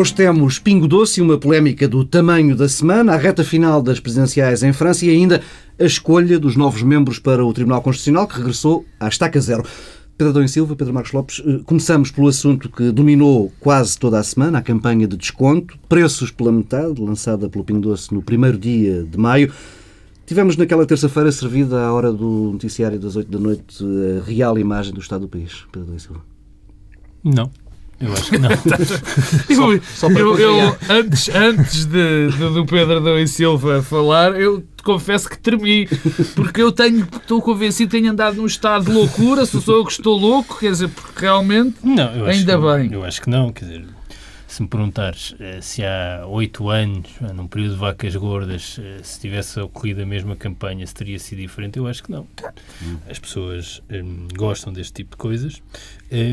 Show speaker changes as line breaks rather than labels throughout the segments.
Hoje temos Pingo Doce e uma polémica do tamanho da semana, a reta final das presidenciais em França e ainda a escolha dos novos membros para o Tribunal Constitucional, que regressou à estaca zero. Pedro Adão Silva, Pedro Marcos Lopes, eh, começamos pelo assunto que dominou quase toda a semana, a campanha de desconto, preços pela metade, lançada pelo Pingo Doce no primeiro dia de maio. Tivemos naquela terça-feira servida à hora do noticiário das 8 da noite a real imagem do estado do país, Pedro Adão Silva.
Não. Eu acho que não. eu, só, só eu, eu, antes, antes de, de, do Pedro Adão e Silva falar, eu confesso que tremi, porque eu tenho, estou convencido que tenho andado num estado de loucura, se sou eu que estou louco, quer dizer, porque realmente
não,
ainda
que,
bem.
Eu acho que não, quer dizer, se me perguntares eh, se há oito anos, eh, num período de vacas gordas, eh, se tivesse ocorrido a mesma campanha, se teria sido diferente, eu acho que não. As pessoas um, gostam deste tipo de coisas,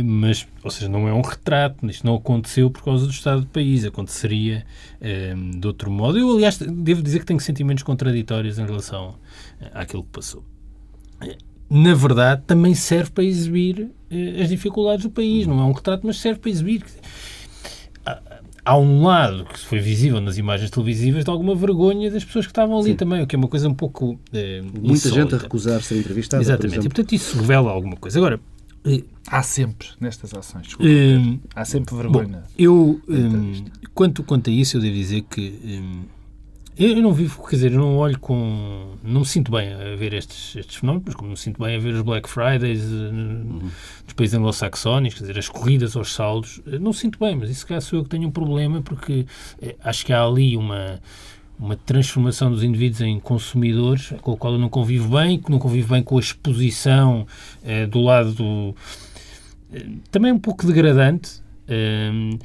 mas, ou seja, não é um retrato, isto não aconteceu por causa do estado do país, aconteceria um, de outro modo. Eu, aliás, devo dizer que tenho sentimentos contraditórios em relação àquilo que passou na verdade, também serve para exibir as dificuldades do país. Não é um retrato, mas serve para exibir há um lado que foi visível nas imagens televisivas de alguma vergonha das pessoas que estavam ali Sim. também, o que é uma coisa um pouco.
Eh, Muita insólita. gente a recusar ser entrevistada.
Exatamente, e portanto isso revela alguma coisa. Agora.
Eh, há sempre nestas ações, desculpa, eh, há sempre vergonha. Bom,
eu, quanto, quanto a isso, eu devo dizer que eu não vivo, quer dizer, eu não olho com. Não me sinto bem a ver estes, estes fenómenos, como me sinto bem a ver os Black Fridays uhum. países anglo-saxónicos, quer dizer, as corridas aos saldos, eh, não me sinto bem, mas isso cá sou eu que tenho um problema, porque eh, acho que há ali uma uma transformação dos indivíduos em consumidores, com a qual eu não convivo bem, que não convivo bem com a exposição eh, do lado do. Eh, também um pouco degradante. Eh,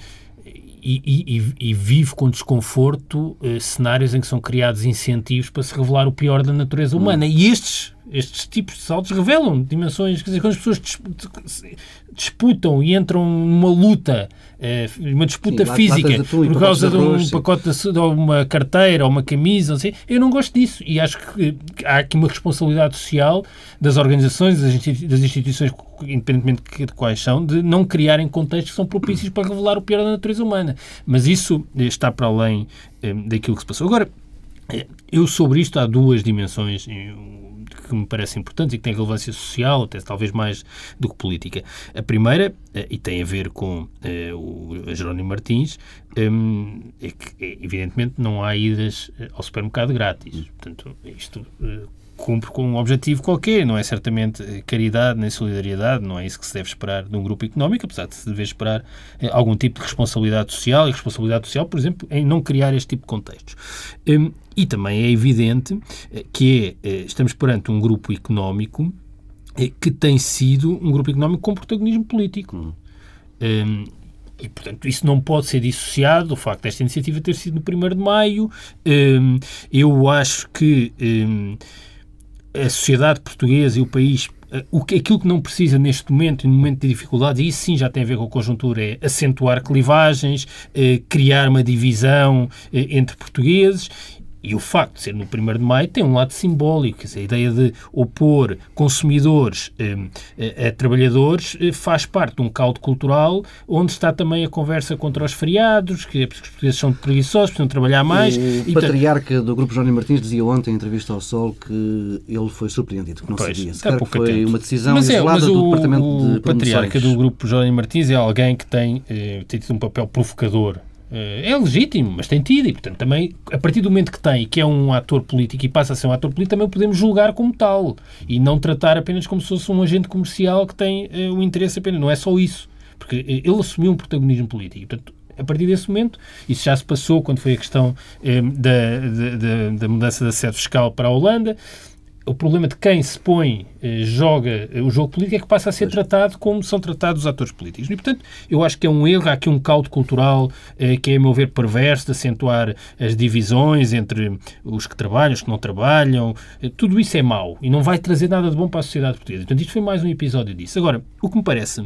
e, e, e, vive com desconforto eh, cenários em que são criados incentivos para se revelar o pior da natureza humana. Hum. E estes, estes tipos de saltos revelam dimensões, quer dizer, quando as pessoas disputam e entram numa luta, eh, uma disputa Sim, física por causa de um pacote de, uma carteira ou uma camisa, sei, eu não gosto disso e acho que há aqui uma responsabilidade social das organizações, das instituições, independentemente de quais são, de não criarem contextos que são propícios para revelar o pior da natureza humana. Mas isso está para além eh, daquilo que se passou. Agora, eh, eu sobre isto há duas dimensões que me parecem importantes e que têm relevância social, até talvez mais do que política. A primeira, eh, e tem a ver com uh, o Jerónimo Martins, um, é que, evidentemente, não há idas ao supermercado grátis. Portanto, isto cumpre com um objetivo qualquer, não é certamente caridade nem solidariedade, não é isso que se deve esperar de um grupo económico, apesar de se dever esperar algum tipo de responsabilidade social, e responsabilidade social, por exemplo, em não criar este tipo de contextos. Um, e também é evidente eh, que é, eh, estamos perante um grupo económico eh, que tem sido um grupo económico com protagonismo político. Hum. Um, e, portanto, isso não pode ser dissociado do facto desta iniciativa ter sido no 1 de maio. Um, eu acho que a sociedade portuguesa e o país o que, aquilo que não precisa neste momento, no momento de dificuldades, e isso sim já tem a ver com a conjuntura, é acentuar clivagens, criar uma divisão entre portugueses e o facto de ser no 1 de maio tem um lado simbólico, a ideia de opor consumidores eh, a, trabalhadores eh, faz parte de um caldo cultural onde está também a conversa contra os feriados, que os portugueses são preguiçosos, precisam trabalhar mais.
O e, patriarca do Grupo Jónio Martins dizia ontem em entrevista ao Sol que ele foi surpreendido, que não pois, sabia. Sequer que foi atento. uma decisão mas é, isolada mas o, do Departamento o de
O patriarca do Grupo Jónio Martins é alguém que tem, eh, tem tido um papel provocador eh, é legítimo, mas tem tido, e portanto também, a partir do momento que tem, que é um ator político e passa a ser um ator político, também o podemos julgar como tal e não tratar apenas como se fosse um agente comercial que tem uh, o interesse apenas. Não é só isso, porque uh, ele assumiu um protagonismo político. Portanto, a partir desse momento, isso já se passou quando foi a questão da, da, da, mudança da sede fiscal para a Holanda o problema de quem se põe, eh, joga eh, o jogo político é que passa a ser tratado como são tratados os atores políticos. E, portanto, eu acho que é um erro, há aqui um caldo cultural eh, que é, a meu ver, perverso, de acentuar as divisões entre os que trabalham, os que não trabalham. Tudo isso é mau e não vai trazer nada de bom para a sociedade portuguesa. Portanto, isto foi mais um episódio disso. Agora, o que me parece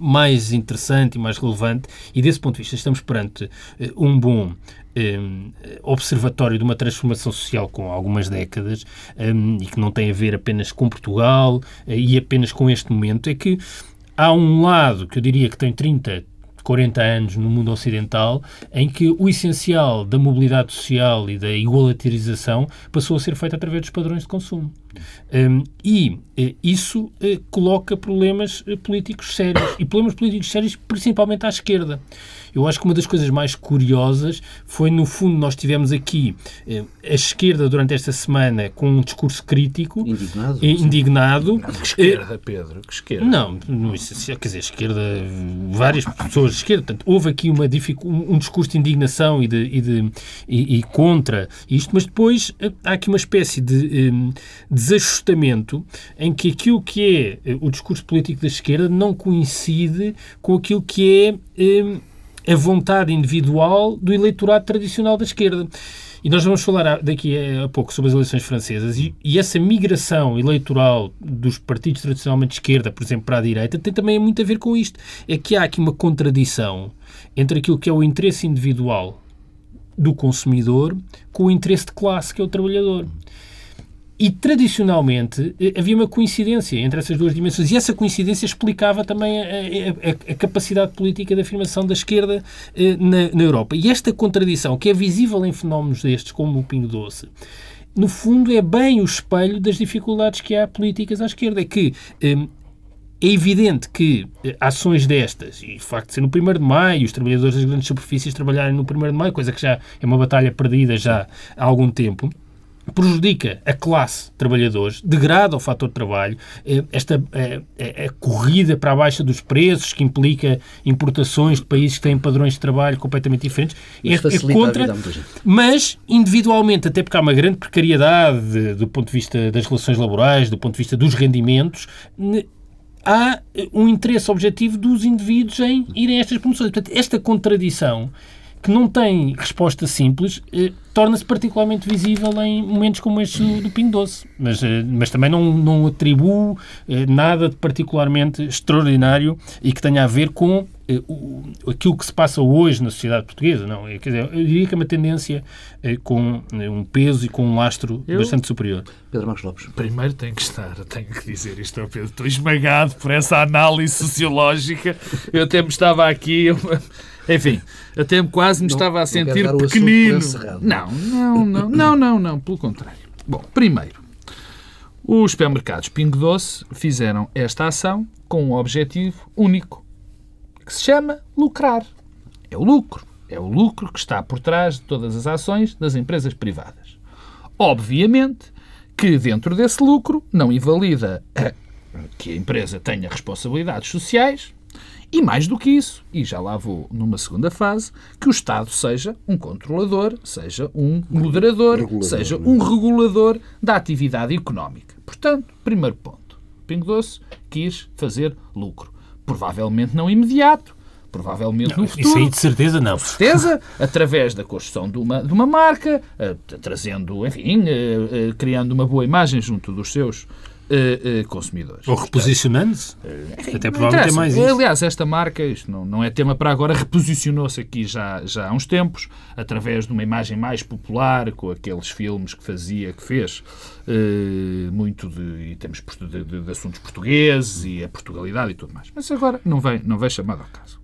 mais interessante e mais relevante, e desse ponto de vista estamos perante um bom um, observatório de uma transformação social com algumas décadas um, e que não tem a ver apenas com Portugal e apenas com este momento, é que há um lado que eu diria que tem 30, 40 anos no mundo ocidental, em que o essencial da mobilidade social e da igualitarização passou a ser feito através dos padrões de consumo. Um, e uh, isso uh, coloca problemas uh, políticos sérios, e problemas políticos sérios principalmente à esquerda. Eu acho que uma das coisas mais curiosas foi, no fundo, nós tivemos aqui eh, a esquerda durante esta semana com um discurso crítico.
Indignado.
Eh, indignado.
Que esquerda, Pedro, que esquerda.
Não, não quer dizer, esquerda, várias pessoas de esquerda. Portanto, houve aqui uma, um discurso de indignação e, de, e, de, e, e contra isto, mas depois eh, há aqui uma espécie de um, desajustamento em que aquilo que é o discurso político da esquerda não coincide com aquilo que é. Um, a vontade individual do eleitorado tradicional da esquerda. E nós vamos falar daqui a pouco sobre as eleições francesas e, e, essa migração eleitoral dos partidos tradicionalmente de esquerda, por exemplo, para a direita, tem também muito a ver com isto. É que há aqui uma contradição entre aquilo que é o interesse individual do consumidor com o interesse de classe, que é o trabalhador. E tradicionalmente eh, havia uma coincidência entre essas duas dimensões, e essa coincidência explicava também a, a, a capacidade política de afirmação da esquerda eh, na, na, Europa. E esta contradição, que é visível em fenómenos destes, como o Pingo Doce, no fundo é bem o espelho das dificuldades que há políticas à esquerda. É que eh, é evidente que ações destas, e o facto de ser no 1 de maio, os trabalhadores das grandes superfícies trabalharem no 1 de maio, coisa que já é uma batalha perdida já há algum tempo, prejudica a classe de trabalhadores, degrada o fator de trabalho, eh, esta a, eh, eh, a, corrida para a baixa dos preços, que implica importações de países que têm padrões de trabalho completamente diferentes, é, é, contra, mas individualmente, até porque há uma grande precariedade do ponto de vista das relações laborais, do ponto de vista dos rendimentos, há um interesse objetivo dos indivíduos em irem a estas promoções. Portanto, esta contradição que não tem resposta simples, eh, torna-se particularmente visível em momentos como este do, Pingo Doce. Mas, eh, mas também não, não atribuo eh, nada de particularmente extraordinário e que tenha a ver com aquilo que se passa hoje na sociedade portuguesa. Não, é, quer dizer, eu diria que é uma tendência eh, com eh, um peso e com um lastro eu, bastante superior.
Pedro Marcos Lopes.
Primeiro tenho que estar, tenho que dizer isto ao Pedro. Estou esmagado por essa análise sociológica. Eu até me estava aqui... Eu, enfim, até quase me não, estava a sentir pequenino. Não, não, não, não, não, não, pelo contrário. Bom, primeiro, os supermercados Pingo Doce fizeram esta ação com um objetivo único, que se chama lucrar. É o lucro. É o lucro que está por trás de todas as ações das empresas privadas. Obviamente que dentro desse lucro não invalida que a empresa tenha responsabilidades sociais, e mais do que isso, e já lá vou numa segunda fase, que o Estado seja um controlador, seja um moderador, regulador, seja um regulador da atividade económica. Portanto, primeiro ponto. Pingo Doce quis fazer lucro. Provavelmente não imediato, provavelmente não, no futuro.
Isso aí de certeza não.
De certeza, através da construção de uma, de uma marca, uh, trazendo, enfim, uh, uh, criando uma boa imagem junto dos seus Uh, uh, consumidores.
Ou reposicionando-se. Uh, Até provavelmente é mais isso.
Aliás, esta marca, isto não, não é tema para agora, reposicionou-se aqui já, já há uns tempos, através de uma imagem mais popular, com aqueles filmes que fazia, que fez muito de, e temos de, de, de, assuntos portugueses e a Portugalidade e tudo mais. Mas agora não vem, não vem chamado ao caso.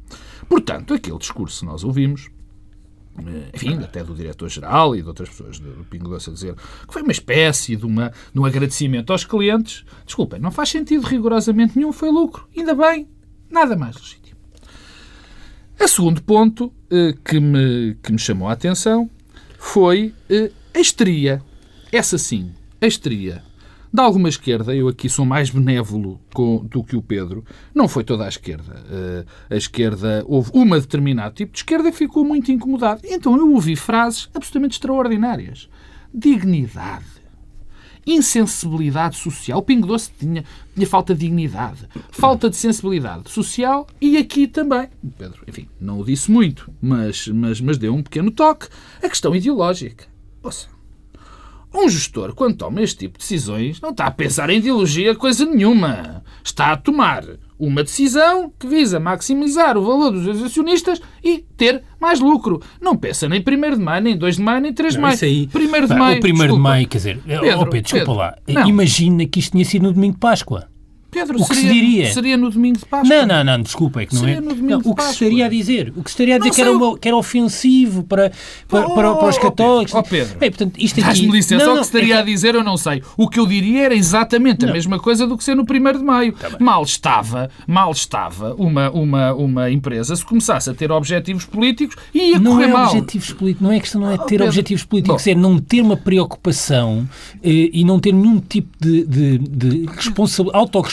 Portanto, aquele discurso que nós ouvimos enfim, até do diretor-geral e de outras pessoas do Pingo Doce a dizer que foi uma espécie de, uma, de um agradecimento aos clientes. Desculpem, não faz sentido rigorosamente nenhum, foi lucro. Ainda bem, nada mais legítimo. A segundo ponto eh, que, me, que me chamou a atenção foi eh, a histeria. Essa sim, a histeria da alguma esquerda, eu aqui sou mais benévolo com, do que o Pedro, não foi toda a esquerda. Uh, a esquerda, houve uma determinado tipo de esquerda que ficou muito incomodada. Então eu ouvi frases absolutamente extraordinárias. Dignidade. Insensibilidade social. O Pingo Doce tinha, tinha falta de dignidade. Falta de sensibilidade social e aqui também. Pedro, enfim, não o disse muito, mas, mas, mas deu um pequeno toque. A questão ideológica. Ouça, um gestor, quando toma este tipo de decisões, não está a pensar em ideologia coisa nenhuma. Está a tomar uma decisão que visa maximizar o valor dos acionistas e ter mais lucro. Não pensa nem 1 de maio, nem 2 de maio, nem 3 de maio. Isso
aí, 1 de maio. O 1 de maio, quer dizer, Pedro, oh Pedro desculpa Pedro, lá. Não. Imagina que isto tinha sido no domingo de Páscoa.
Pedro, o que seria, se diria seria no domingo de Páscoa.
Não, não, não, desculpa, é que não seria é. No não, o que se estaria a dizer, o que se estaria a dizer que era, uma, que era ofensivo para, para, oh, para, para, os católicos.
Oh, Pedro, Bem, portanto, isto aqui... me licença, não, o que se estaria é que... a dizer eu não sei. O que eu diria era exatamente não. a mesma coisa do que ser no 1 de Maio. Tá mal estava, mal estava uma, uma, uma empresa se começasse a ter objetivos políticos e ia
não
correr
é
mal.
Objetivos políticos, não é questão não é oh, ter oh, objetivos políticos, Bom, é não ter uma preocupação eh, e não ter nenhum tipo de, de, de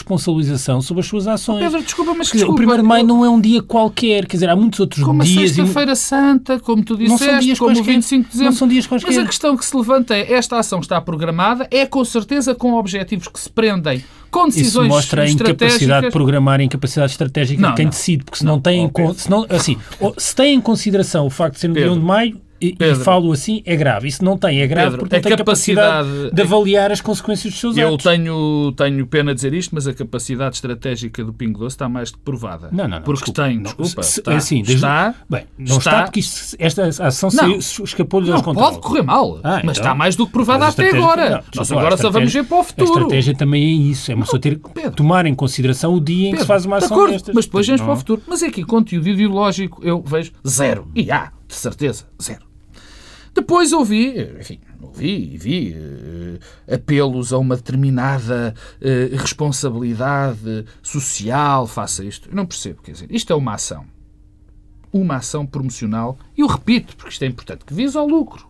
autorresponsabilização sobre as suas ações.
Pedro, desculpa, mas
dizer,
desculpa,
O 1 de Maio não é um dia qualquer, quer dizer, há muitos outros
como
dias...
Como a Sexta-feira Santa, como tu disseste, não são dias como o 25 de dezembro.
Não são dias quaisquer.
Mas a questão que se levanta é, esta ação está programada, é com certeza com objetivos que se prendem com decisões
Isso mostra a incapacidade de programar e a incapacidade estratégica não, de quem não. decide, porque se não, não tem, se, não, assim, se tem em consideração o facto de ser no Pedro, dia 1 de maio, e, e, falo assim, é grave. Isso não tem, é grave Pedro, porque não tem capacidade, capacidade de avaliar as consequências dos seus
eu
atos.
Eu tenho, tenho pena de dizer isto, mas a capacidade estratégica do Pingo Doce está mais que provada.
Não, não, não.
Porque
desculpa,
tem, desculpa,
se,
está,
assim, desde,
está,
bem, não está, está porque isto, esta ação escapou-lhe aos controles.
pode correr mal, ah, mas então, está mais do que provada até agora. Não, Nós agora só vamos ver para o futuro.
A estratégia também é isso, é uma pessoa ter, Pedro, tomar em consideração o dia em que se faz uma ação de destas.
Mas depois vamos para o futuro. Mas é que conteúdo ideológico eu vejo zero. E há, de certeza, zero. Depois ouvi, enfim, ouvi e vi uh, apelos a uma determinada uh, responsabilidade social, faça isto. Eu não percebo, quer dizer, isto é uma ação. Uma ação promocional, e eu repito, porque isto é importante, que visa ao lucro.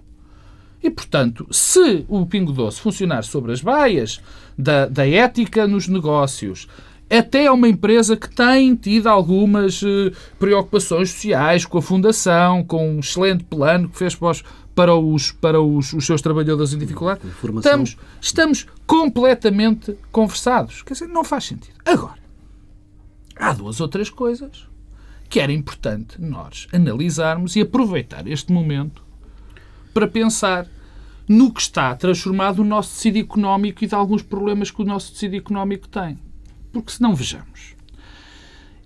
E, portanto, se o Pingo Doce funcionar sobre as baias da, da ética nos negócios, até é uma empresa que tem tido algumas uh, preocupações sociais com a Fundação, com um excelente plano que fez para os, para os, para os, os seus trabalhadores em dificuldade. Estamos, estamos completamente conversados. Quer dizer, não faz sentido. Agora, há duas ou três coisas que era importante nós analisarmos e aproveitar este momento para pensar no que está transformado o nosso tecido económico e de alguns problemas que o nosso tecido económico tem. Porque se não vejamos,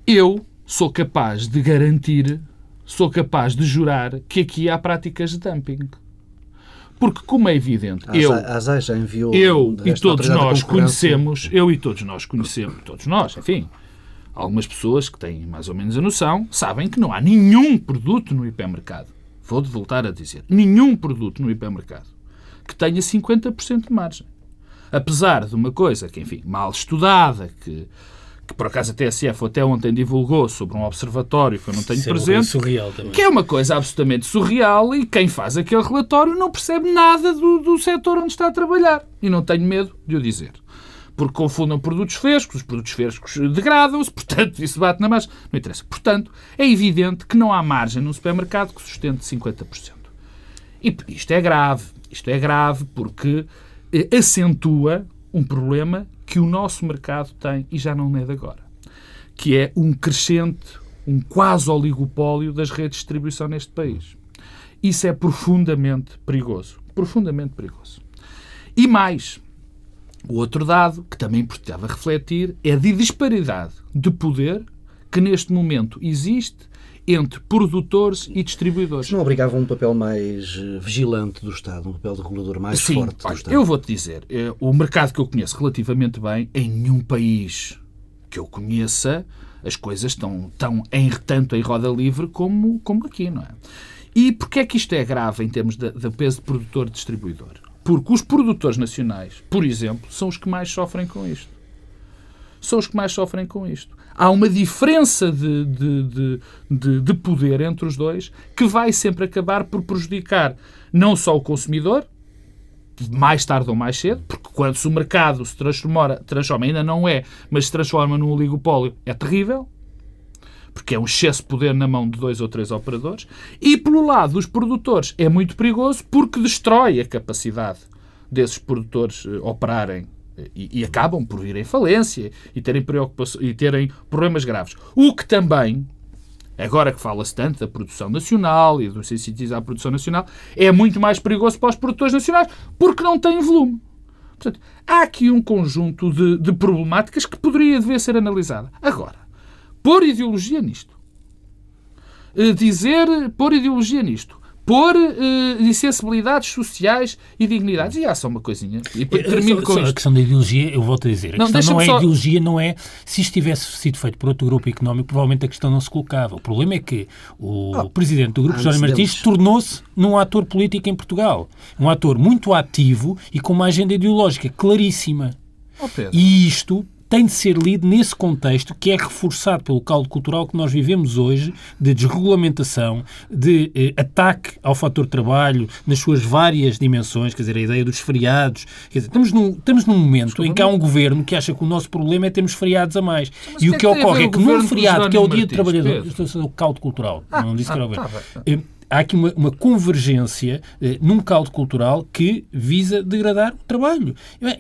eu sou capaz de garantir sou capaz de jurar que aqui há práticas de dumping. Porque, como é evidente, a eu,
a já enviou
eu e todos nós conhecemos, eu e todos nós conhecemos, todos nós, enfim, algumas pessoas que têm mais ou menos a noção, sabem que não há nenhum produto no hipermercado, vou voltar a dizer, nenhum produto no hipermercado que tenha 50% de margem. Apesar de uma coisa que, enfim, mal estudada, que que por acaso a TSF até ontem divulgou sobre um observatório que eu não tenho Isso presente,
é surreal também.
que é uma coisa absolutamente surreal e quem faz aquele relatório não percebe nada do, do setor onde está a trabalhar. E não tenho medo de o dizer. Porque confundam produtos frescos, os produtos frescos degradam-se, portanto, isso bate na margem. Não interessa. Portanto, é evidente que não há margem no supermercado que sustente 50%. E isto é grave. Isto é grave porque acentua um problema que o nosso mercado tem e já não é de agora, que é um crescente, um quase oligopólio das redes de distribuição neste país. Isso é profundamente perigoso. Profundamente perigoso. E mais, o outro dado que também precisava refletir é a disparidade de poder que neste momento existe entre produtores e distribuidores.
Isso não obrigava um papel mais eh, vigilante do Estado, um papel de regulador mais
Sim,
forte
do
Estado?
Eu vou-te dizer, eh, o mercado que eu conheço relativamente bem, em nenhum país que eu conheça, as coisas estão tão em, tanto em roda livre como, como aqui, não é? E porquê é que isto é grave em termos de, de peso de produtor-distribuidor? Porque os produtores nacionais, por exemplo, são os que mais sofrem com isto. São os que mais sofrem com isto há uma diferença de, de, de, de, poder entre os dois que vai sempre acabar por prejudicar não só o consumidor, mais tarde ou mais cedo, porque quando o mercado se transforma, transforma, ainda não é, mas se transforma num oligopólio, é terrível, porque é um excesso de poder na mão de dois ou três operadores, e pelo lado dos produtores. É muito perigoso porque destrói a capacidade desses produtores eh, operarem e, e, acabam por vir em falência e terem, e terem problemas graves. O que também, agora que fala-se tanto da produção nacional e do incentivos à produção nacional, é muito mais perigoso para os produtores nacionais porque não têm volume. Portanto, há aqui um conjunto de, de problemáticas que poderia dever ser analisada. Agora, pôr ideologia nisto, eh, dizer, pôr ideologia nisto, pôr uh, insensibilidades sociais e dignidades. E há só uma coisinha. E termino com
só, A questão da ideologia, eu volto a dizer, a não, questão não é só... ideologia, não é... Se isto tivesse sido feito por outro grupo económico, provavelmente a questão não se colocava. O problema é que o oh, presidente do grupo, Jorge Martins, tornou-se num ator político em Portugal. Um ator muito ativo e com uma agenda ideológica claríssima. Oh, e isto tem de ser lido nesse contexto que é reforçado pelo caldo cultural que nós vivemos hoje, de desregulamentação, de eh, ataque ao fator trabalho nas suas várias dimensões, quer dizer, a ideia dos feriados. Quer dizer, estamos num, estamos num momento em que há um governo que acha que o nosso problema é termos feriados a mais. Mas e o que, que ocorre é que num feriado, que é o Dia do Trabalhador, estou a dizer o caldo cultural, ah, não disse que era o ah, governo. Tá, tá há aqui uma, uma convergência eh, num caldo cultural que visa degradar o trabalho.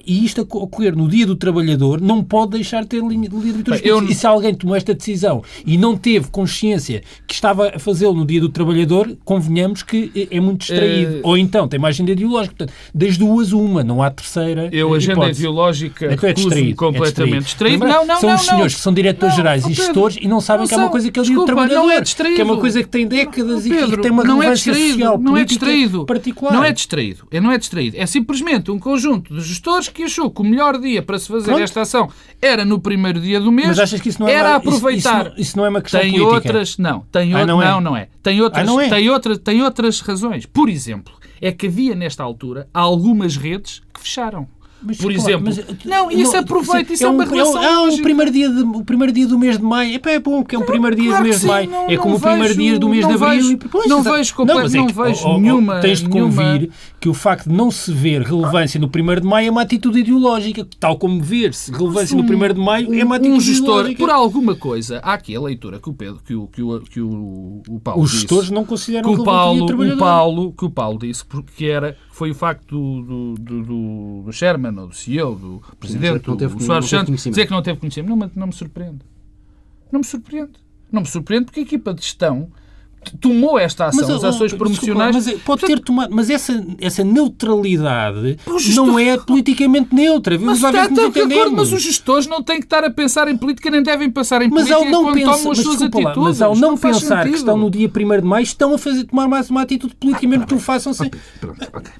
E isto a ocorrer no dia do trabalhador não pode deixar de ter linha de livre eu... E se alguém tomou esta decisão e não teve consciência que estava a fazê-lo no dia do trabalhador, convenhamos que é, é muito distraído. Uh... Ou então tem uma agenda ideológica. Portanto, das duas, uma, não há terceira.
Eu, a agenda
hipótese.
ideológica, então é distraído, completamente é
distraído. Não, não, são não, os senhores que são diretores não, gerais e gestores e não sabem que é uma coisa que é o dia do trabalhador. Não é distraído. Que é uma coisa que tem décadas Pedro, e que tem uma
não
é distraído,
não é distraído. Particular. Não é distraído. É, não é distraído. É simplesmente um conjunto de gestores que achou que o melhor dia para se fazer Pronto. esta ação era no primeiro dia do mês.
Mas achas que isso não é
era uma, aproveitar.
Isso, isso, isso, não é uma questão
tem
política?
outras, não, tem ah, não, é? não, não é. Tem outras, ah, é? tem outra, tem outras razões. Por exemplo, é que havia nesta altura algumas redes que fecharam. Mas, por claro, exemplo. Mas, não, isso não, aproveita, isso é, é uma relação.
É, o, primeiro dia de, o primeiro dia do mês de maio. é bom que é o primeiro dia claro do mês sim, de maio. Não, é como o primeiro dia do mês de abril.
Vejo, e, não vejo, não, é não vejo oh, oh, nenhuma.
Tens de convir que o facto de não se ver relevância no primeiro de maio é uma atitude ideológica, tal como ver-se relevância no primeiro de maio é uma atitude um gestor, ideológica.
Por alguma coisa, há aqui a leitura que o Pedro, que o, que o, que o, o Paulo
Os gestores não consideram
que o Paulo, o Paulo, que o Paulo disse, porque era, foi o facto do, do, do, do Sherman ou do CEO, do do Presidente, Sim, do Soares Santos, dizer que não teve conhecimento. Não, não me surpreende. Não me surpreende. Não me surpreende porque a equipa de gestão tomou esta ação, mas, as ações promocionais.
Desculpa, mas pode ter tomado, mas essa, essa neutralidade gestor... não é politicamente neutra.
Vamos mas, lá ver está, acordo, mas os gestores não têm que estar a pensar em política, nem devem pensar em
mas
política
ao não
pensa, tomam as suas atitudes. Lá,
mas ao não, não pensar que estão no dia 1 de maio, estão a fazer, tomar mais uma atitude política, mesmo que o façam sem. Pronto, ok.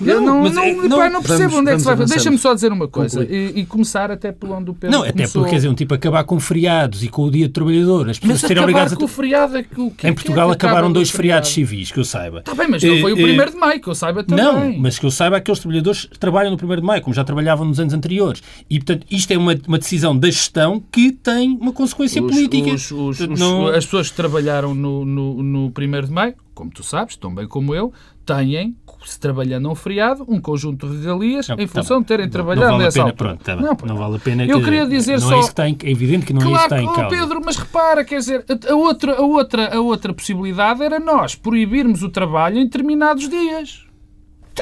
Não, não, mas, não, é, não, pá, não percebo vamos, onde é que se vai. Deixa-me só dizer uma coisa e, e, começar até pelo onde o Pedro
Não, até começou... porque quer dizer, um tipo acabar com feriados e com o dia do trabalhador, as pessoas
mas
serem obrigadas
a. Com o feriado é que, o que
em Portugal é que acabaram dois feriados civis, que eu saiba.
Está bem, mas não foi o 1 eh, de maio, que eu saiba também.
Não, mas que eu saiba aqueles trabalhadores trabalham no 1 de maio, como já trabalhavam nos anos anteriores. E, portanto, isto é uma, uma decisão da gestão que tem uma consequência
os,
política.
Os, os, não... As pessoas que trabalharam no, no, no 1 de maio, como tu sabes, tão bem como eu, têm se trabalhando um feriado, um conjunto de regalias em tá função tá de terem trabalhado
não vale
nessa
pena, altura. Pronto, tá não, não, vale a pena.
Eu queria dizer
não
só...
É, isso que está em, é evidente que não
claro,
é isso que está em
causa. Pedro, mas repara, quer dizer, a outra, a, outra, a outra possibilidade era nós proibirmos o trabalho em determinados dias.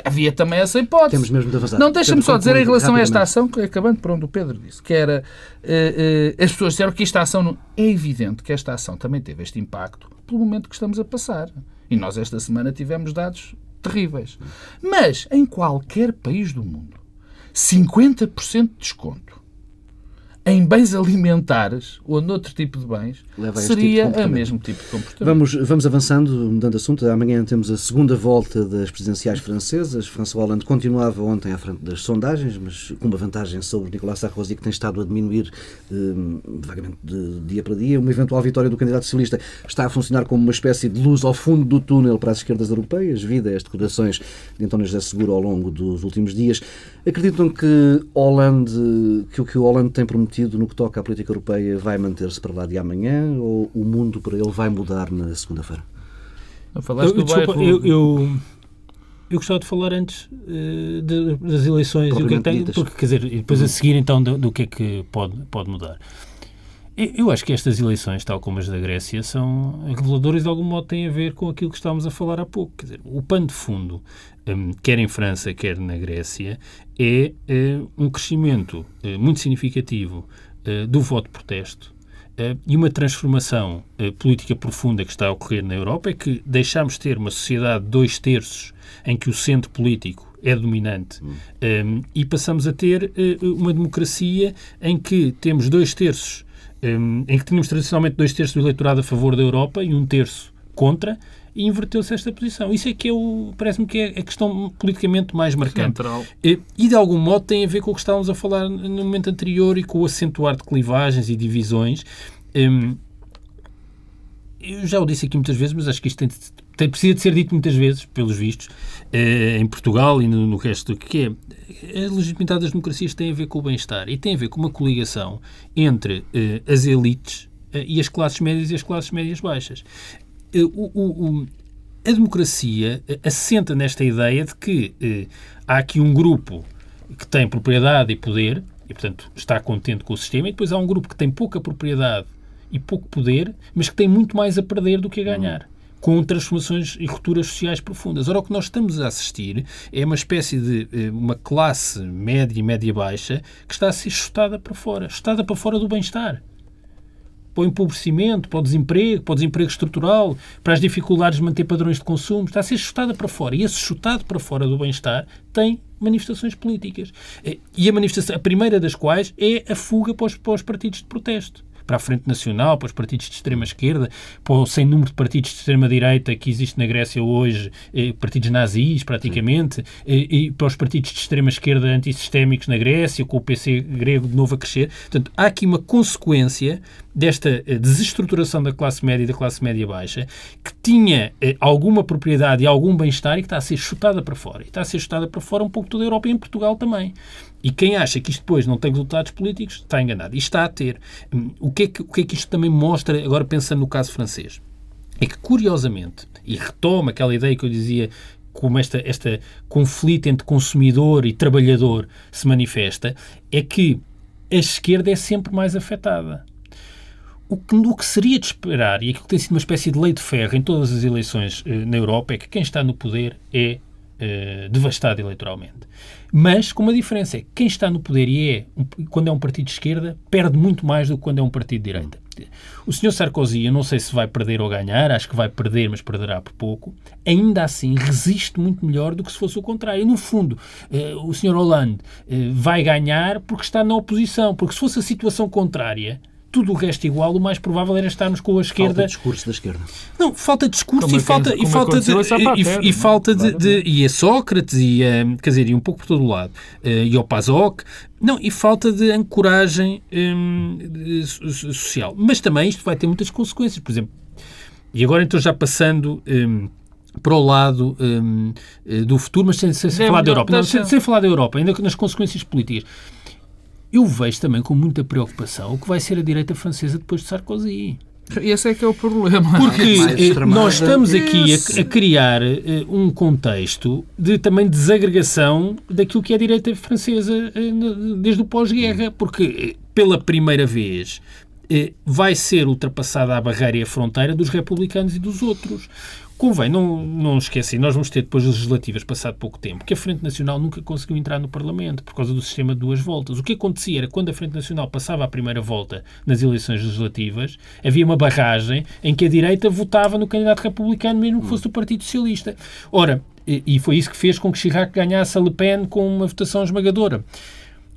Havia também essa hipótese.
Temos mesmo de avançar.
Não, deixa-me só dizer em relação a esta ação, acabando por onde o Pedro disse, que era. Uh, uh, as pessoas disseram que esta ação. Não... É evidente que esta ação também teve este impacto pelo momento que estamos a passar. E nós, esta semana, tivemos dados terríveis. Mas, em qualquer país do mundo, 50% de desconto em bens alimentares ou noutro tipo de bens, seria tipo o mesmo tipo de comportamento.
Vamos, vamos avançando, mudando de assunto. Amanhã temos a segunda volta das presidenciais francesas. François Hollande continuava ontem à frente das sondagens, mas com uma vantagem sobre Nicolas Sarkozy, que tem estado a diminuir eh, vagamente de dia para dia. Uma eventual vitória do candidato socialista está a funcionar como uma espécie de luz ao fundo do túnel para as esquerdas europeias, vida as declarações de António José Seguro ao longo dos últimos dias. Acreditam que Hollande, que o que o Hollande tem prometido no que toca à política europeia vai manter-se para lá de amanhã ou o mundo para ele vai mudar na segunda-feira?
Eu, desculpa, eu, eu, eu, gostava de falar antes uh, de, das eleições e o que é que tem, porque, quer dizer, depois a seguir então do, do que é que pode, pode mudar. Eu acho que estas eleições, tal como as da Grécia, são reveladoras e de algum modo têm a ver com aquilo que estávamos a falar há pouco. Quer dizer, o pano de fundo, um, quer em França, quer na Grécia, é uh, um crescimento uh, muito significativo uh, do voto de protesto e uma transformação política profunda que está a ocorrer na Europa é que deixamos de ter uma sociedade de dois terços em que o centro político é dominante hum. um, e passamos a ter uma democracia em que temos dois terços em que tínhamos tradicionalmente dois terços do eleitorado a favor da Europa e um terço contra, e inverteu-se esta posição. Isso é que é o, parece-me que é a questão politicamente mais marcante.
Central.
E, de algum modo tem a ver com o que estávamos a falar no momento anterior e com o acentuar de clivagens e divisões. Um, eu já o disse aqui muitas vezes, mas acho que isto tem, tem, precisa de ser dito muitas vezes, pelos vistos, eh, em Portugal e no, no resto, que é a legitimidade das democracias tem a ver com o bem-estar e tem a ver com uma coligação entre eh, as elites eh, e as classes médias e as classes médias baixas. Eh, o, o, a democracia eh, assenta nesta ideia de que eh, há aqui um grupo que tem propriedade e poder e, portanto, está contente com o sistema, e depois há um grupo que tem pouca propriedade e pouco poder, mas que tem muito mais a perder do que a ganhar. Com transformações e rupturas sociais profundas. Ora, o que nós estamos a assistir é uma espécie de uma classe média e média-baixa que está a ser chutada para fora chutada para fora do bem-estar para o empobrecimento, para o desemprego, para o desemprego estrutural, para as dificuldades de manter padrões de consumo, está a ser chutada para fora. E esse chutado para fora do bem-estar tem manifestações políticas. E a manifestação, a primeira das quais é a fuga para os, para os partidos de protesto para a Frente Nacional, para os partidos de extrema-esquerda, para o sem número de partidos de extrema-direita que existe na Grécia hoje, eh, partidos nazis, praticamente, eh, e para os partidos de extrema-esquerda antissistémicos na Grécia, com o PC grego de novo a crescer. Portanto, há aqui uma consequência desta eh, desestruturação da classe média e da classe média baixa, que tinha eh, alguma propriedade e algum bem-estar e que está a ser chutada para fora. E está a ser chutada para fora um pouco toda a Europa e em Portugal também. E quem acha que isto depois não tem resultados políticos está enganado. E está a ter. Hum, o que, é que, o que é que isto também mostra, agora pensando no caso francês? É que, curiosamente, e retoma aquela ideia que eu dizia como esta, esta conflito entre consumidor e trabalhador se manifesta, é que a esquerda é sempre mais afetada. O que, o que seria de esperar, e aquilo que tem sido uma espécie de lei de ferro em todas as eleições eh, na Europa, é que quem está no poder é eh, devastado eleitoralmente. Mas com uma diferença, é quem está no poder e é, quando é um partido de esquerda, perde muito mais do que quando é um partido de direita. O senhor Sarkozy, eu não sei se vai perder ou ganhar, acho que vai perder, mas perderá por pouco, ainda assim resiste muito melhor do que se fosse o contrário. No fundo, eh, o senhor Hollande eh, vai ganhar porque está na oposição, porque se fosse a situação contrária, tudo o resto igual, o mais provável era estarmos com a esquerda. Falta
discurso da esquerda.
Não, falta discurso como e falta, e falta de. E, e, falta de, de, E a Sócrates, e a, quer dizer, e um pouco por todo o lado. Uh, e ao PASOK. Não, e falta de ancoragem um, de, social. Mas também isto vai ter muitas consequências. Por exemplo, e agora então já passando. Um, para o lado um, eh, do futuro, mas sem, sem, sem falar da Europa. Não, sem, sem falar da Europa, ainda nas consequências políticas eu vejo também com muita preocupação o que vai ser a direita francesa depois de Sarkozy.
Esse é que é o problema.
Porque eh, nós estamos aqui a, a, criar uh, um contexto de também desagregação daquilo que é a direita francesa uh, desde o pós-guerra. Porque, pela primeira vez, uh, vai ser ultrapassada a barreira e a fronteira dos republicanos e dos outros. Convém não, não esquecer, nós vamos ter depois legislativas passado pouco tempo, que a Frente Nacional nunca conseguiu entrar no Parlamento por causa do sistema de duas voltas. O que acontecia era quando a Frente Nacional passava a primeira volta nas eleições legislativas, havia uma barragem em que a direita votava no candidato republicano, mesmo que fosse do Partido Socialista. Ora, e foi isso que fez com que Chirac ganhasse a Le Pen com uma votação esmagadora.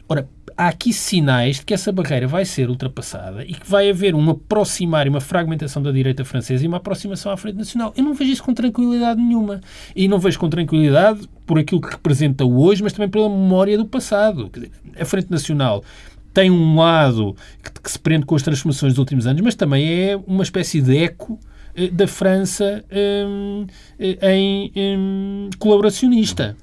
Ora, há aqui sinais de que essa barreira vai ser ultrapassada e que vai haver um aproximar e uma fragmentação da direita francesa e uma aproximação à frente nacional. Eu não vejo isso com tranquilidade nenhuma. E não vejo com tranquilidade por aquilo que representa hoje, mas também pela memória do passado. A frente nacional tem um lado que, que se prende com as transformações dos últimos anos, mas também é uma espécie de eco eh, da França eh, em, hum, colaboracionista.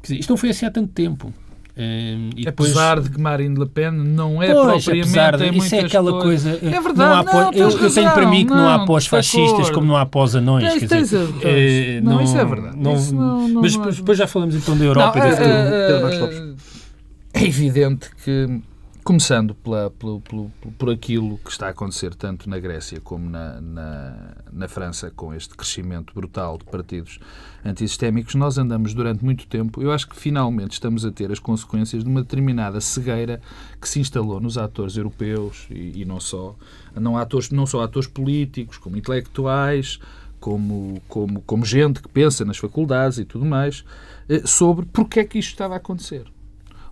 Quer dizer, isto não foi assim há tanto tempo.
Um, e apesar depois... de que Marine Le Pen não é pois, propriamente
de, isso é aquela coisa é verdade não há não, eu, eu, tenho para mim que não, não há pós-fascistas como não há pós-anões
quer dizer, é, não, não, isso é verdade não, isso
mas depois, depois, já falamos então da Europa não,
é, é, é evidente que Começando pela, pelo, pelo, por aquilo que está a acontecer tanto na Grécia como na, na, na, França, com este crescimento brutal de partidos antissistémicos, nós andamos durante muito tempo, eu acho que finalmente estamos a ter as consequências de uma determinada cegueira que se instalou nos atores europeus e, e não só, não, atores, não só atores políticos, como intelectuais, como, como, como gente que pensa nas faculdades e tudo mais, eh, sobre porque é que isto estava a acontecer.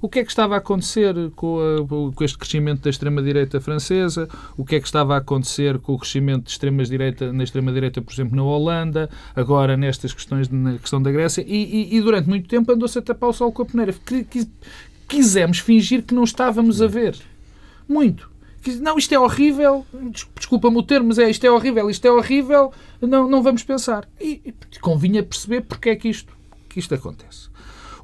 O que é que estava a acontecer com, a, com este crescimento da extrema-direita francesa, o que é que estava a acontecer com o crescimento de extrema-direita, na extrema-direita, por exemplo, na Holanda, agora nestas questões, na questão da Grécia, e, e, e durante muito tempo andou-se a tapar o sol com a peneira. Quisemos fingir que não estávamos a ver. Muito. Não, isto é horrível, desculpa-me o termo, mas é isto é horrível, isto é horrível, não, não vamos pensar. E, e convinha perceber porque é que isto, que isto acontece.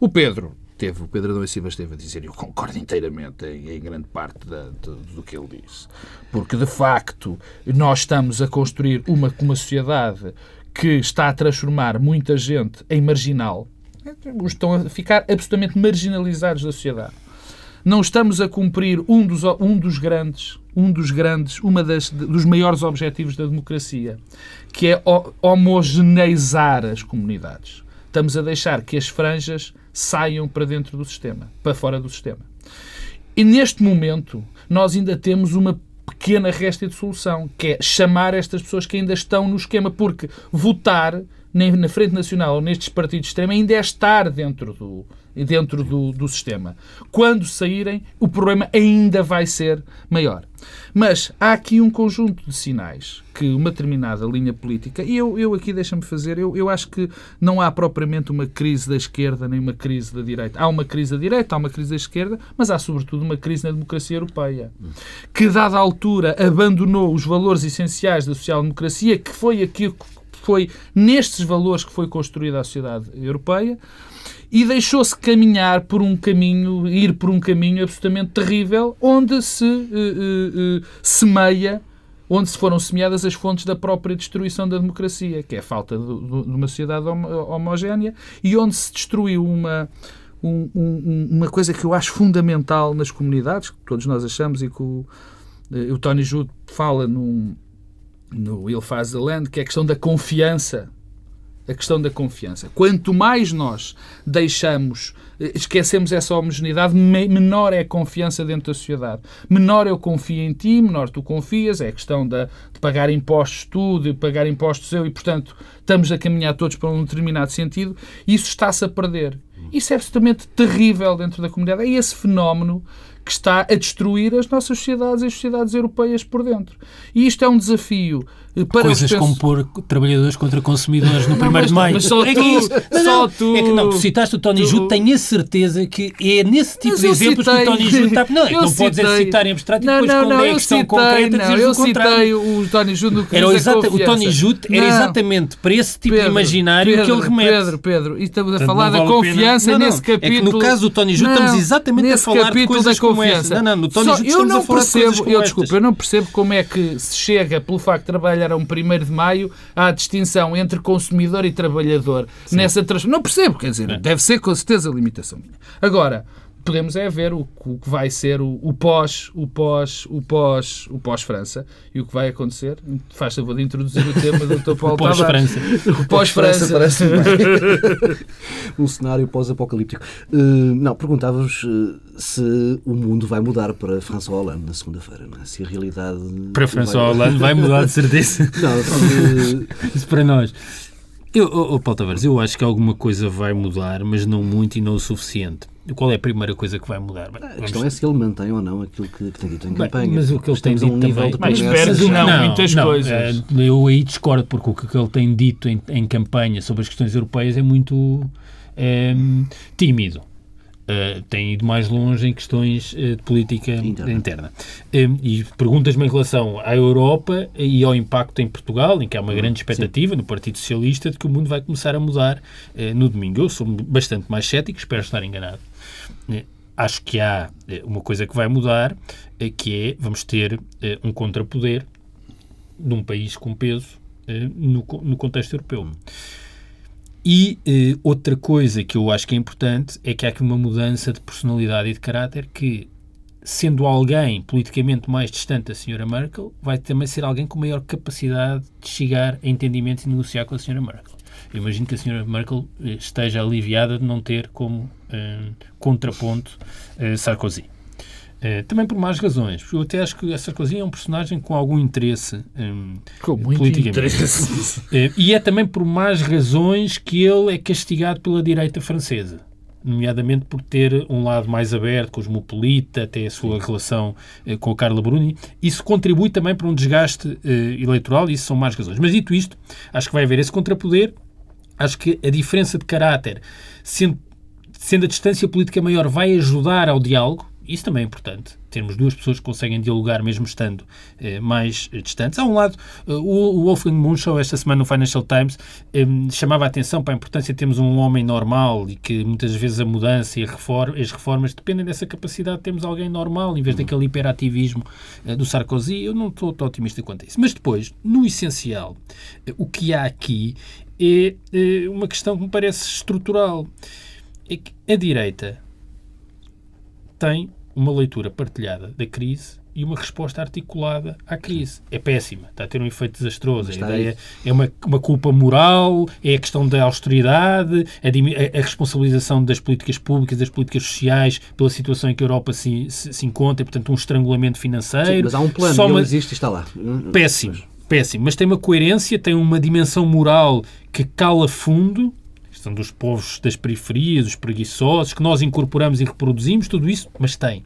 O Pedro teve, o Pedro Adão Silva esteve a dizer, eu concordo inteiramente em, em grande parte da, do, do, que ele disse, porque de facto nós estamos a construir uma, uma sociedade que está a transformar muita gente em marginal, estão a ficar absolutamente marginalizados da sociedade. Não estamos a cumprir um dos, um dos grandes, um dos grandes, uma das, dos maiores objetivos da democracia, que é homogeneizar as comunidades. Estamos a deixar que as franjas saiam para dentro do sistema, para fora do sistema. E neste momento, nós ainda temos uma pequena resta de solução, que é chamar estas pessoas que ainda estão no esquema, porque votar na Frente Nacional ou nestes partidos extremos ainda é estar dentro do, dentro do, do sistema. Quando saírem, o problema ainda vai ser maior. Mas há aqui um conjunto de sinais que uma determinada linha política, e eu, eu aqui deixa-me fazer, eu, eu acho que não há propriamente uma crise da esquerda nem uma crise da direita. Há uma crise da direita, há uma crise da esquerda, mas há sobretudo uma crise na democracia europeia, que dada a altura abandonou os valores essenciais da social-democracia, que foi aquilo foi nestes valores que foi construída a sociedade europeia e deixou-se caminhar por um caminho, ir por um caminho absolutamente terrível, onde se uh, uh, semeia, onde se foram semeadas as fontes da própria destruição da democracia, que é a falta de, de uma sociedade homogénea, e onde se destruiu uma, um, um, uma coisa que eu acho fundamental nas comunidades, que todos nós achamos e que o, o Tony Jude fala num, no Ele Faz the Land, que é a questão da confiança a questão da confiança. Quanto mais nós deixamos, eh, esquecemos essa homogeneidade, menor é a confiança dentro da sociedade. Menor eu confio em ti, menor tu confias. É a questão de pagar impostos tu, de pagar impostos eu, e, portanto, estamos a caminhar todos para um determinado sentido. Isso está-se a perder. Isso é absolutamente terrível dentro da comunidade. É esse fenómeno que está a destruir as nossas sociedades e as sociedades europeias por dentro. E isto é um desafio
para Coisas os... como pôr trabalhadores contra consumidores no 1 de maio.
Mas só é tu, é
que, só tu. É que não, tu citaste o Tony tu... Jude, tenho a certeza que é nesse tipo de exemplos citei, que o Tony Jude está... Não, é que não podes é citar em abstrato e depois não, quando não, é questão citei, concreta não,
eu citei o Tony Jude no que
era exata, O Tony Jude era exatamente para esse tipo Pedro, de imaginário
Pedro,
que ele remete.
Pedro, Pedro, e estamos a falar da confiança nesse capítulo... É que
no caso do Tony Jude estamos exatamente a falar de coisas como essa.
Não, não, no Tony Jude estamos a falar de coisas como Eu desculpa, eu não percebo como é que se chega, pelo facto de trabalhar um 1 de maio, à distinção entre consumidor e trabalhador. Nessa Não percebo, quer dizer, deve ser com certeza a limitação minha. Agora, podemos é ver o, o que vai ser o, o, pós, o pós, o pós, o pós-França e o que vai acontecer. Faz favor de introduzir o tema do Dr. Paulo
pós-França.
O pós-França.
parece um cenário pós-apocalíptico. Uh, não, perguntava-vos uh, se o mundo vai mudar para François Hollande na segunda-feira, é? Se a realidade...
Para François vai... Hollande vai mudar de certeza.
não, uh...
Isso para nós. Eu, oh, oh, Paulo Tavares, eu acho que alguma coisa vai mudar, mas não muito e não o suficiente. Qual é a primeira coisa que vai mudar?
Bem, a questão é se ele mantém ou não aquilo que, que tem dito em Bem, campanha.
Mas o que ele tem dito um também...
Mas espero que não, não, muitas não, coisas. Eh,
eu aí discordo, porque o que ele tem dito em, em campanha sobre as questões europeias é muito é, tímido. Uh, tem ido mais longe em questões uh, de política interna. interna. Uh, e perguntas-me em relação à Europa e ao impacto em Portugal, em que há uma grande expectativa Sim. no Partido Socialista de que o mundo vai começar a mudar no domingo. Eu sou bastante mais cético, espero estar enganado. acho que há uma coisa que vai mudar, que é vamos ter um contrapoder num país com peso no, no contexto europeu. E eh, outra coisa que eu acho que é importante é que há aqui uma mudança de personalidade e de caráter que, sendo alguém politicamente mais distante da senhora Merkel, vai também ser alguém com maior capacidade de chegar a entendimento e negociar com a senhora Merkel. Eu imagino que a senhora Merkel eh, esteja aliviada de não ter como eh, contraponto eh, Sarkozy. É, também por más razões. Eu até acho que essa coisinha é um personagem com algum interesse um,
com muito interesse.
É, e é também por más razões que ele é castigado pela direita francesa. nomeadamente por ter um lado mais aberto, cosmopolita, até a sua relação eh, com a Carla Bruni. Isso contribui também para um desgaste eh, eleitoral e isso são mais razões. Mas dito isto, acho que vai haver esse contrapoder. Acho que a diferença de caráter, sendo, sendo a distância política maior, vai ajudar ao diálogo isso também é importante. Termos duas pessoas que conseguem dialogar mesmo estando eh, mais eh, distantes. Há um lado, eh, o Wolfgang Munchau, esta semana no Financial Times, eh, chamava a atenção para a importância de termos um homem normal e que muitas vezes a mudança e a reforma, as reformas dependem dessa capacidade de termos alguém normal em vez daquele hiperativismo eh, do Sarkozy. Eu não estou tão otimista quanto a isso. Mas depois, no essencial, eh, o que há aqui é uma questão que me parece estrutural. É que a direita tem uma leitura partilhada da crise e uma resposta articulada à crise. É péssima, está a ter um efeito desastroso. A ideia é uma, uma culpa moral, é a questão da austeridade, a, a, responsabilização das políticas públicas, das políticas sociais pela situação em que a Europa se, se, se encontra, e, portanto, um estrangulamento financeiro. Sim,
mas há um plano, Só uma... existe está lá.
Péssimo, péssimo. Mas tem uma coerência, tem uma dimensão moral que cala fundo dos povos das periferias, os preguiçosos, que nós incorporamos e reproduzimos, tudo isso, mas tem.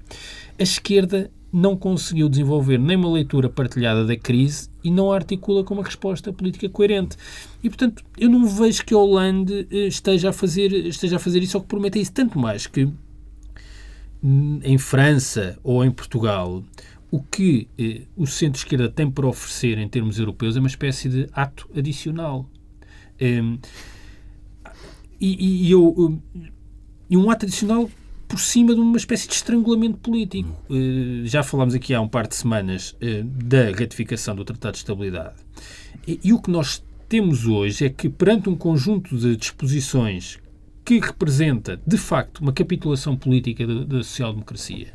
A esquerda não conseguiu desenvolver nem uma leitura partilhada da crise e não a articula com uma resposta política coerente. E, portanto, eu não vejo que a Hollande eh, esteja a fazer, esteja a fazer isso ou que prometa isso. Tanto mais que hum, em França ou em Portugal, o que eh, o centro-esquerda tem para oferecer em termos europeus é uma espécie de ato adicional. Eh, e, e, eu, e um ato adicional por cima de uma espécie de estrangulamento político. Uh, já falámos aqui há um par de semanas uh, da ratificação do Tratado de Estabilidade. E, e, o que nós temos hoje é que, perante um conjunto de disposições que representa, de facto, uma capitulação política da, da social-democracia,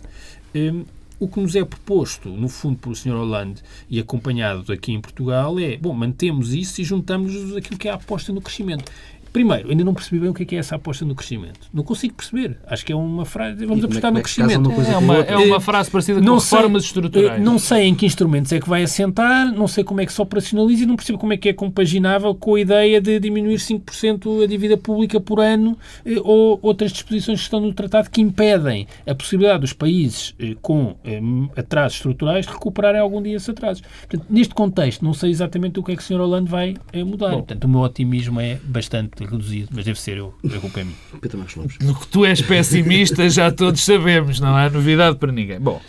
um, eh, o que nos é proposto, no fundo, pelo Sr. Hollande e acompanhado aqui em Portugal é, bom, mantemos isso e juntamos aquilo que é a aposta no crescimento. Primeiro, ainda não percebi bem o que é, que é essa aposta no crescimento. Não consigo perceber. Acho que é uma frase. Vamos apostar no é crescimento.
É uma, é uma frase parecida com reformas sei, estruturais.
Não sei em que instrumentos é que vai assentar, não sei como é que se operacionaliza e não percebo como é que é compaginável com a ideia de diminuir 5% a dívida pública por ano eh, ou outras disposições que estão no tratado que impedem a possibilidade dos países eh, com eh, atrasos estruturais de recuperarem algum dia esses atrasos. Portanto, neste contexto, não sei exatamente o que é que o Sr. Hollande vai mudar. Bom, Portanto, o meu otimismo é bastante reduzido, mas deve ser eu, a culpa é minha.
No que tu és pessimista já todos sabemos, não há novidade para ninguém. Bom,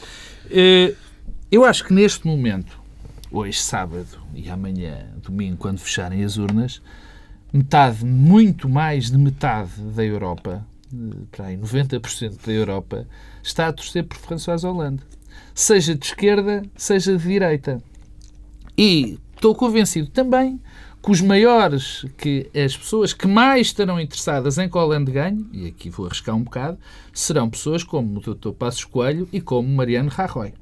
eh, eu acho que neste momento, hoje sábado e amanhã domingo, quando fecharem as urnas, metade, muito mais de metade da Europa, eh, para aí 90% da Europa, está a torcer por François Hollande. Seja de esquerda, seja de direita. E estou convencido também que os maiores, que as pessoas que mais estarão interessadas em que Hollande ganhe, e aqui vou arriscar um bocado, serão pessoas como o Dr. Passos Coelho e como Mariano Rajoy.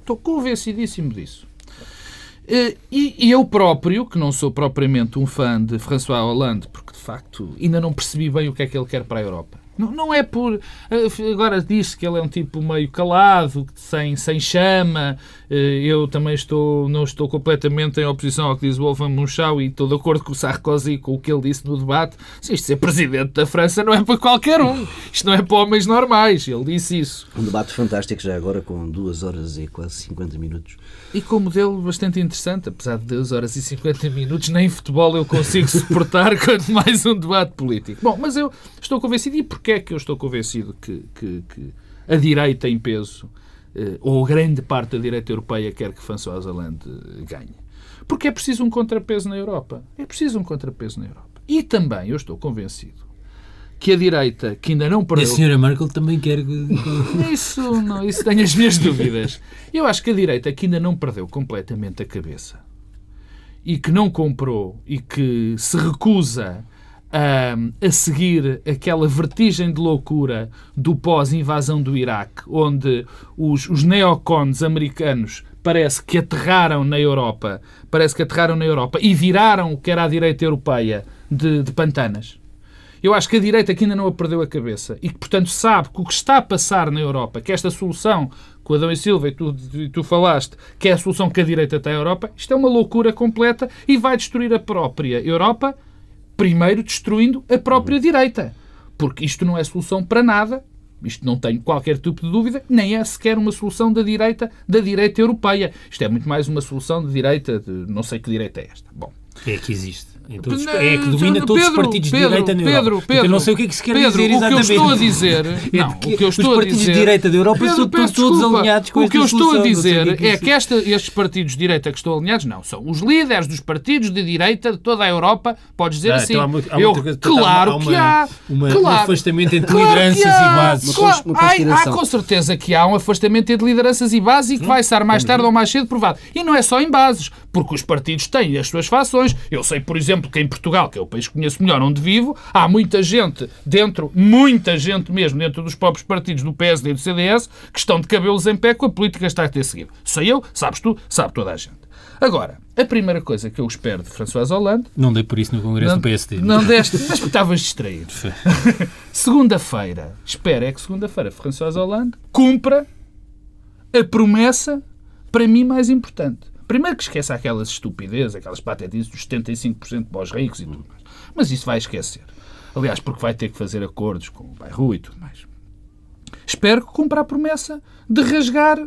Estou convencidíssimo disso. Eh, e, eu próprio, que não sou propriamente um fã de François Hollande, porque de facto ainda não percebi bem o que é que ele quer para a Europa, não, não é por. Eh, agora diz-se que ele é um tipo meio calado, sem, sem chama. Eh, eu também estou, não estou completamente em oposição ao que diz o Wolfgang Munchau e estou de acordo com o Sarkozy, com o que ele disse no debate. Se isto ser presidente da França não é para qualquer um. Isto não é para homens normais. Ele disse isso.
Um debate fantástico já agora, com 2 horas e quase 50 minutos.
E com um modelo bastante interessante, apesar de 2 horas e 50 minutos, nem futebol eu consigo suportar, quanto mais um debate político. Bom, mas eu estou convencido. E porquê é que eu estou convencido que, que, que a direita em peso, eh, ou grande parte da direita europeia, quer que François Hollande ganhe? Porque é preciso um contrapeso na Europa. É preciso um contrapeso na Europa. E também eu estou convencido que a direita, que ainda não perdeu.
E a senhora Merkel também quer.
Isso, não, isso tenho as minhas dúvidas. Eu acho que a direita, que ainda não perdeu completamente a cabeça e que não comprou e que se recusa a, seguir aquela vertigem de loucura do pós-invasão do Iraque, onde os, os neocons americanos parece que aterraram na Europa, parece que aterraram na Europa e viraram o que era a direita europeia de, de pantanas. Eu acho que a direita que ainda não a perdeu a cabeça e que, portanto, sabe que o que está a passar na Europa, que esta solução com Adão e Silva, e tu, tu falaste, que é a solução que a direita tem à Europa, isto é uma loucura completa e vai destruir a própria Europa, primeiro destruindo a própria direita. porque isto não é solução para nada, isto não tenho qualquer tipo de dúvida, nem é sequer uma solução da direita, da direita europeia. Isto é muito mais uma solução de direita, de não sei que direita é esta. Bom.
É que existe. Então, é que domina Pedro, todos os partidos de direita na Europa. Pedro, Pedro, eu não sei o que é que se quer
Pedro,
dizer
exatamente. O que eu estou a dizer, não, o que eu estou
os partidos
a dizer,
de direita da Europa Pedro, estão todos alinhados com
O que eu estou a dizer
que
é que esta, estes partidos de direita que estão alinhados, não, são os líderes dos partidos de direita de toda a Europa, podes dizer ah, assim. Então há, há eu, coisa, claro que há.
Uma,
claro,
um afastamento entre claro lideranças e bases.
Claro, há, há com certeza que há um afastamento entre lideranças e bases e que vai estar mais tarde ou mais cedo provado. E não é só em bases, porque os partidos têm as suas fações. Eu sei, por exemplo, que em Portugal, que é o país que conheço melhor onde vivo, há muita gente dentro, muita gente mesmo, dentro dos próprios partidos do PSD e do CDS, que estão de cabelos em pé com a política que está a ter seguido. Sei eu, sabes tu, sabe toda a gente. Agora, a primeira coisa que eu espero de François Hollande.
Não dei por isso no Congresso
não,
do PSD.
Não deste, mas estavas distraído. segunda-feira, espero é que segunda-feira François Hollande cumpra a promessa, para mim, mais importante. Primeiro que esqueça aquelas estupidez, aquelas patetices dos 75% para os ricos e tudo mais. Mas isso vai esquecer. Aliás, porque vai ter que fazer acordos com o Bairro e tudo mais. Espero que cumpra a promessa de rasgar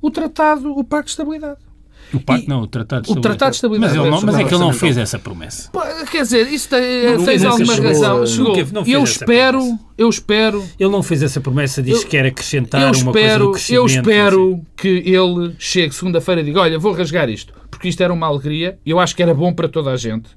o tratado, o Pacto de Estabilidade.
O pacto, não, o Tratado de
Estabilidade. O Tratado de Estabilidade.
Mas, ele não, mas é que ele não fez essa promessa.
Quer dizer, isso tem, fez alguma chegou, razão. Chegou. eu espero, eu espero...
Ele não fez essa promessa, disse que quer acrescentar eu
espero,
uma coisa do crescimento.
Eu espero assim. que ele chegue segunda-feira e diga, olha, vou rasgar isto, porque isto era uma alegria, eu acho que era bom para toda a gente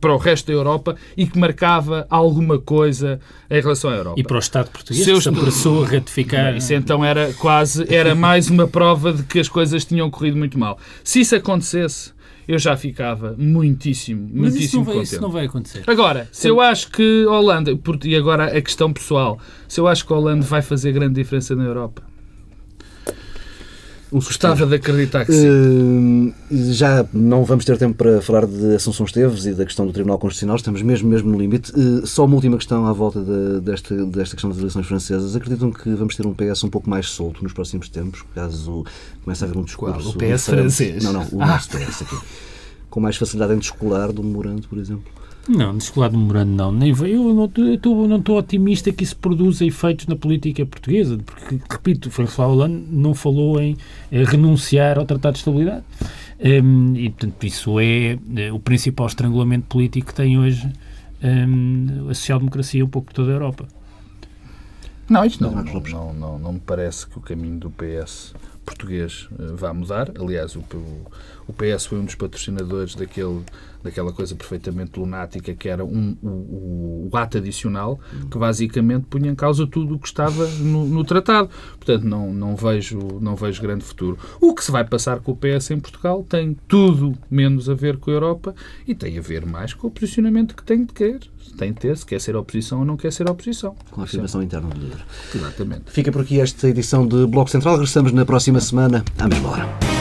para o resto da Europa e que marcava alguma coisa em relação à Europa.
E para o Estado português Seus... que se apressou a ratificar.
Isso então era quase, era mais uma prova de que as coisas tinham corrido muito mal. Se isso acontecesse, eu já ficava muitíssimo, Mas muitíssimo isso
não vai,
contente.
Isso não vai acontecer.
Agora, se eu acho que Holanda, e agora a questão pessoal, se eu acho que a Holanda vai fazer grande diferença na Europa, um Gostava de acreditar que sim.
Uh, já não vamos ter tempo para falar de Assunção Esteves e da questão do Tribunal Constitucional, estamos mesmo, mesmo no limite. Uh, só uma última questão à volta de, desta, desta questão das eleições francesas. Acreditam que vamos ter um PS um pouco mais solto nos próximos tempos, caso comece a haver um discurso...
Qual? O PS francês?
Não, não, o ah. nosso PS aqui. Com mais facilidade em descolar do Morando, por exemplo.
Não, descolado memorando não. Nem, eu não estou não estou otimista que isso produza efeitos na política portuguesa, porque, repito, François Hollande não falou em renunciar ao Tratado de Estabilidade. Um, e, portanto, isso é, é, o principal estrangulamento político que tem hoje um, a social-democracia um pouco por toda a Europa.
Não, isto não, não, não, não, não me parece que o caminho do PS português uh, vá mudar. Aliás, o, o, PS foi um dos patrocinadores daquele daquela coisa perfeitamente lunática que era um, o, o, ato adicional que basicamente punha em causa tudo o que estava no, no, tratado. Portanto, não, não, vejo, não vejo grande futuro. O que se vai passar com o PS em Portugal tem tudo menos a ver com a Europa e tem a ver mais com o posicionamento que tem de querer. Tem de ter, se quer ser oposição ou não quer ser oposição.
Com a afirmação interna do líder.
Exatamente.
Fica por aqui esta edição de Bloco Central. Regressamos na próxima semana, à mesma hora.